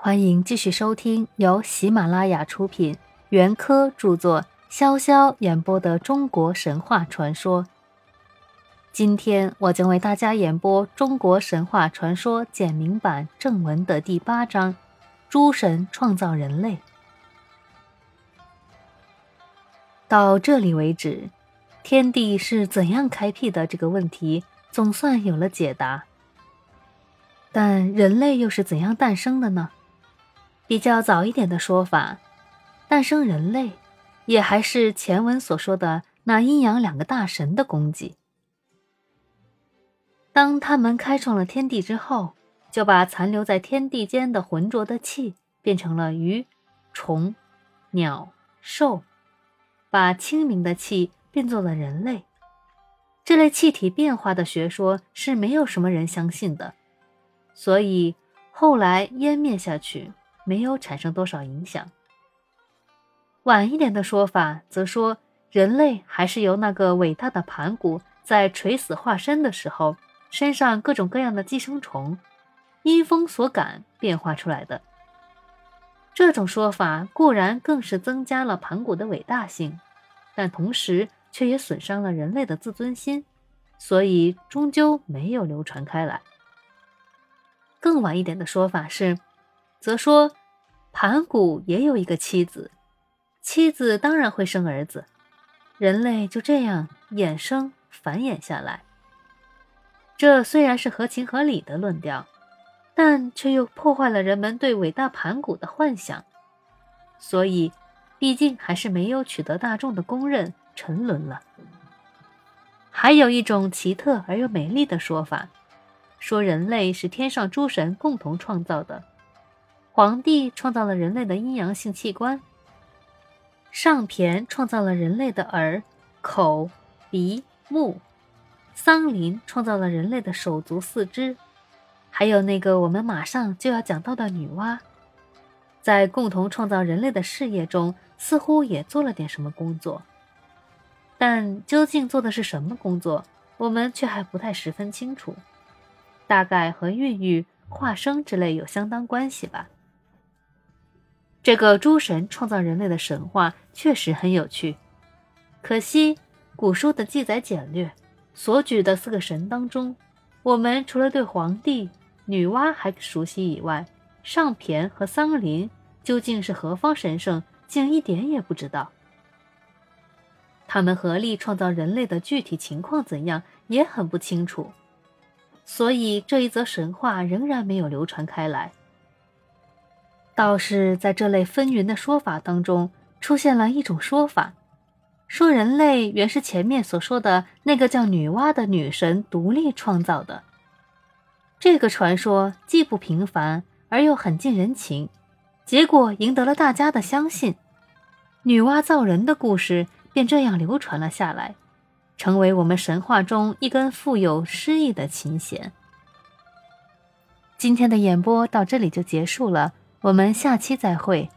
欢迎继续收听由喜马拉雅出品、袁科著作、潇潇演播的中国神话传说。今天我将为大家演播《中国神话传说简明版正文》的第八章：诸神创造人类。到这里为止，天地是怎样开辟的这个问题总算有了解答。但人类又是怎样诞生的呢？比较早一点的说法，诞生人类，也还是前文所说的那阴阳两个大神的功绩。当他们开创了天地之后，就把残留在天地间的浑浊的气变成了鱼、虫、鸟、兽，把清明的气变作了人类。这类气体变化的学说是没有什么人相信的，所以后来湮灭下去。没有产生多少影响。晚一点的说法则说，人类还是由那个伟大的盘古在垂死化身的时候，身上各种各样的寄生虫，因风所感变化出来的。这种说法固然更是增加了盘古的伟大性，但同时却也损伤了人类的自尊心，所以终究没有流传开来。更晚一点的说法是，则说。盘古也有一个妻子，妻子当然会生儿子，人类就这样衍生繁衍下来。这虽然是合情合理的论调，但却又破坏了人们对伟大盘古的幻想，所以毕竟还是没有取得大众的公认，沉沦了。还有一种奇特而又美丽的说法，说人类是天上诸神共同创造的。皇帝创造了人类的阴阳性器官，上骈创造了人类的耳、口、鼻、目，桑林创造了人类的手足四肢，还有那个我们马上就要讲到的女娲，在共同创造人类的事业中，似乎也做了点什么工作，但究竟做的是什么工作，我们却还不太十分清楚，大概和孕育、化生之类有相当关系吧。这个诸神创造人类的神话确实很有趣，可惜古书的记载简略，所举的四个神当中，我们除了对皇帝、女娲还熟悉以外，上骈和桑林究竟是何方神圣，竟一点也不知道。他们合力创造人类的具体情况怎样，也很不清楚，所以这一则神话仍然没有流传开来。倒是在这类纷纭的说法当中，出现了一种说法，说人类原是前面所说的那个叫女娲的女神独立创造的。这个传说既不平凡，而又很近人情，结果赢得了大家的相信，女娲造人的故事便这样流传了下来，成为我们神话中一根富有诗意的琴弦。今天的演播到这里就结束了。我们下期再会。